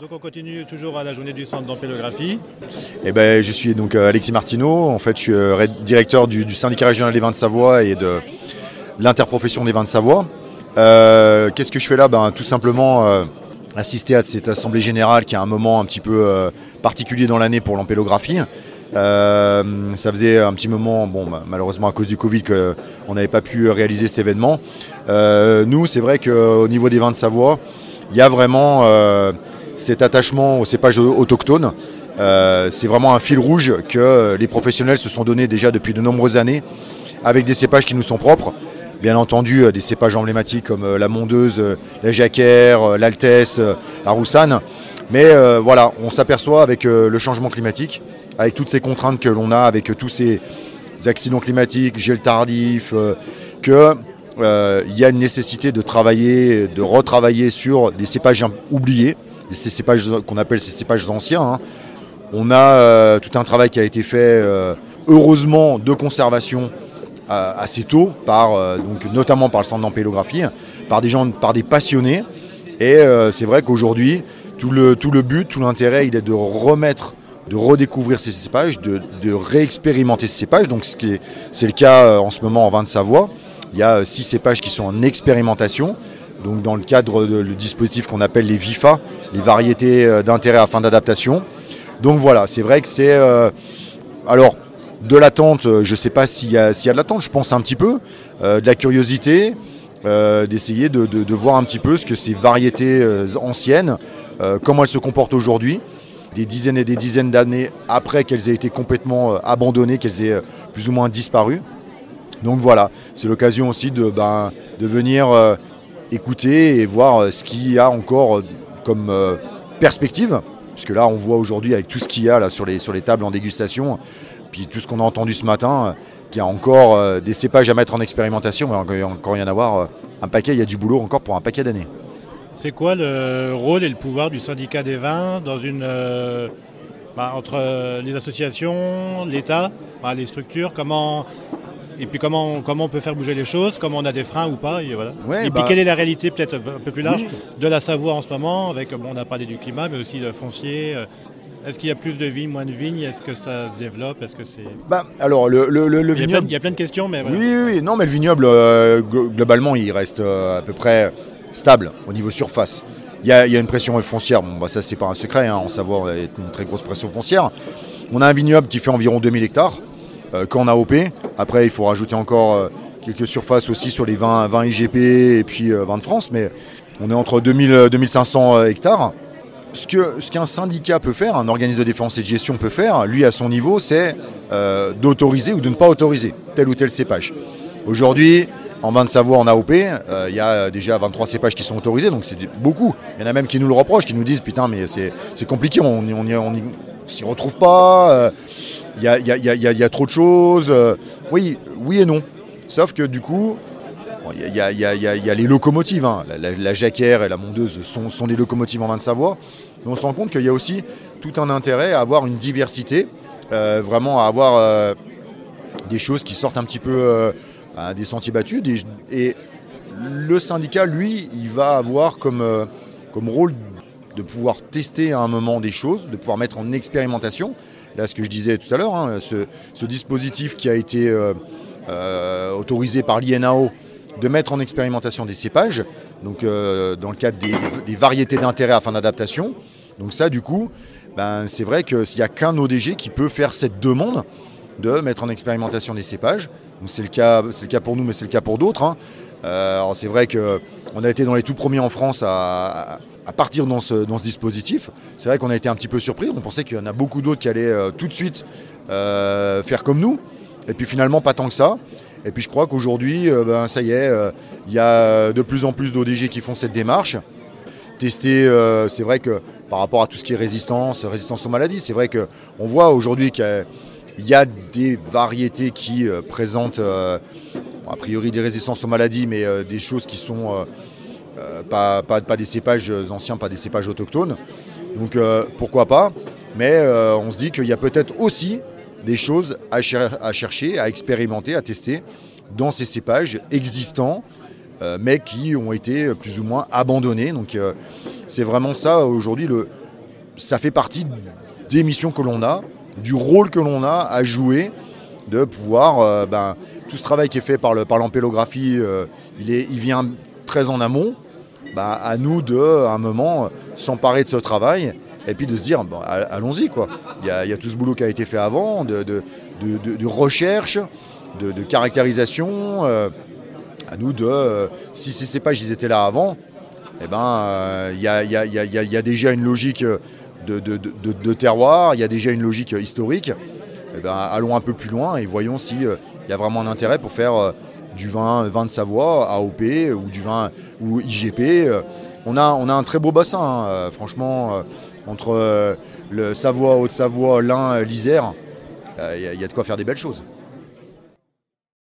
Donc on continue toujours à la journée du centre d'ampélographie. Eh ben, je suis donc euh, Alexis Martineau, en fait je suis euh, directeur du, syndicat régional des vins de Savoie et de l'interprofession des vins de Savoie. Euh, qu'est-ce que je fais là? Ben, Tout simplement assister à cette assemblée générale qui est un moment un petit peu particulier dans l'année pour l'ampélographie. ça faisait un petit moment, bon, bah, malheureusement à cause du Covid, qu'on n'avait pas pu réaliser cet événement. nous, c'est vrai qu'au niveau des vins de Savoie, il y a vraiment cet attachement aux cépages autochtones. Euh, c'est vraiment un fil rouge que les professionnels se sont donnés déjà depuis de nombreuses années avec des cépages qui nous sont propres. Bien entendu, euh, des cépages emblématiques comme euh, la Mondeuse, la Jacquère, l'Altesse, la Roussanne. Mais voilà, on s'aperçoit avec le changement climatique, avec toutes ces contraintes que l'on a, avec tous ces accidents climatiques, gel tardif, qu'il y a une nécessité de travailler, de retravailler sur des cépages oubliés, ces cépages qu'on appelle ces cépages anciens. Hein. On a euh, tout un travail qui a été fait, euh, heureusement, de conservation euh, assez tôt, donc, notamment par le centre d'ampélographie, par des gens, par des passionnés. Et c'est vrai qu'aujourd'hui, tout le, but, tout l'intérêt, il est de remettre de redécouvrir ces cépages, de, de réexpérimenter ces cépages. Donc c'est le cas en ce moment en vin de Savoie. Il y a six cépages qui sont en expérimentation donc dans le cadre du dispositif qu'on appelle les VIFA, les variétés euh, d'intérêt à fin d'adaptation. Donc voilà, c'est vrai que c'est... Euh, alors, de l'attente, euh, je ne sais pas s'il y, a de l'attente, je pense un petit peu, de la curiosité, d'essayer de, voir un petit peu ce que ces variétés anciennes, comment elles se comportent aujourd'hui, des dizaines et des dizaines d'années après qu'elles aient été complètement abandonnées, qu'elles aient plus ou moins disparu. Donc voilà, c'est l'occasion aussi de, ben, de venir écouter et voir euh, ce qu'il y a encore euh, comme euh, perspective. Puisque là, on voit aujourd'hui avec tout ce qu'il y a là, sur, les, sur les tables en dégustation, puis tout ce qu'on a entendu ce matin, qu'il y a encore des cépages à mettre en expérimentation, va encore y en avoir un paquet, il y a du boulot encore pour un paquet d'années. C'est quoi le rôle et le pouvoir du syndicat des vins dans une, bah, entre les associations, l'État, bah, les structures? Comment et puis comment, comment on peut faire bouger les choses, comment on a des freins ou pas. Et, voilà. et puis bah- quelle est la réalité peut-être un peu plus large de la Savoie en ce moment, avec, bon, on a parlé du climat, mais aussi de foncier. Euh, est-ce qu'il y a plus de vignes, moins de vignes Est-ce que ça se développe Est-ce que c'est bah, alors le, le, vignoble. Il y, a plein de questions, mais oui, oui, oui, non, mais le vignoble euh, globalement, il reste euh, à peu près stable au niveau surface. Il y a, une pression foncière. Bon, bah, ça c'est pas un secret. Hein, en Savoie, il y a une très grosse pression foncière. On a un vignoble qui fait environ 2000 hectares. Euh, qu'en AOP. Après, il faut rajouter encore euh, quelques surfaces aussi sur les 20, 20 IGP et puis 20 euh, de France, mais on est entre 2000 2500 hectares. Ce qu'un ce qu'un syndicat peut faire, un organisme de défense et de gestion peut faire, lui à son niveau, c'est d'autoriser ou de ne pas autoriser tel ou tel cépage. Aujourd'hui, en vin de Savoie, en AOP, il y a déjà 23 cépages qui sont autorisés, donc c'est beaucoup. Il y en a même qui nous le reprochent, qui nous disent putain, mais c'est compliqué, on ne s'y retrouve pas il y a, trop de choses. Euh, oui, oui et non. Sauf que du coup, il y, a, les locomotives. Hein. La, la, Jacquère et la Mondeuse sont, des locomotives en main de Savoie. Mais on se rend compte qu'il y a aussi tout un intérêt à avoir une diversité, euh, vraiment à avoir euh, des choses qui sortent un petit peu des sentiers battus. et le syndicat, lui, il va avoir comme rôle de pouvoir tester à un moment des choses, de pouvoir mettre en expérimentation là ce que je disais tout à l'heure, hein, ce, dispositif qui a été euh, euh, autorisé par l'INAO de mettre en expérimentation des cépages, donc euh, dans le cadre des, variétés d'intérêt afin d'adaptation. Donc ça, du coup, ben, c'est vrai qu'il n'y a qu'un ODG qui peut faire cette demande de mettre en expérimentation des cépages. C'est le, cas, le cas pour nous, mais c'est le cas pour d'autres. Hein. Alors c'est vrai qu'on a été dans les tout premiers en France à, partir dans ce, dispositif. C'est vrai qu'on a été un petit peu surpris. On pensait qu'il y en a beaucoup d'autres qui allaient euh, tout de suite euh, faire comme nous. Et puis finalement, pas tant que ça. Et puis je crois qu'aujourd'hui, euh, ben, ça y est, il y a de plus en plus d'ODG qui font cette démarche. Tester, c'est vrai que par rapport à tout ce qui est résistance, résistance aux maladies, c'est vrai qu'on voit aujourd'hui qu'il y, a des variétés qui présentent a priori des résistances aux maladies, mais des choses qui sont euh, pas, pas, des cépages anciens, pas des cépages autochtones. Donc euh, pourquoi pas? Mais euh, on se dit qu'il y a peut-être aussi des choses à, chercher, à expérimenter, à tester dans ces cépages existants, mais qui ont été plus ou moins abandonnés. Donc c'est vraiment ça aujourd'hui ça fait partie des missions que l'on a, du rôle que l'on a à jouer, de pouvoir, ben, tout ce travail qui est fait par l'ampélographie, par il, il vient très en amont. Ben, à nous de, à un moment, s'emparer de ce travail et puis de se dire, allons-y, quoi. Il y, a, tout ce boulot qui a été fait avant, de, de, recherche, de, caractérisation. à nous de, si ces pages ils étaient là avant, eh ben, il y, a, déjà une logique de, terroir, il y a déjà une logique historique. Eh ben, allons un peu plus loin et voyons s'il y a vraiment un intérêt pour faire du vin, vin de Savoie, AOP ou du vin ou IGP. On a, un très beau bassin, hein, franchement entre euh, le Savoie, Haute-Savoie, l'Ain, l'Isère, il y, a de quoi faire des belles choses.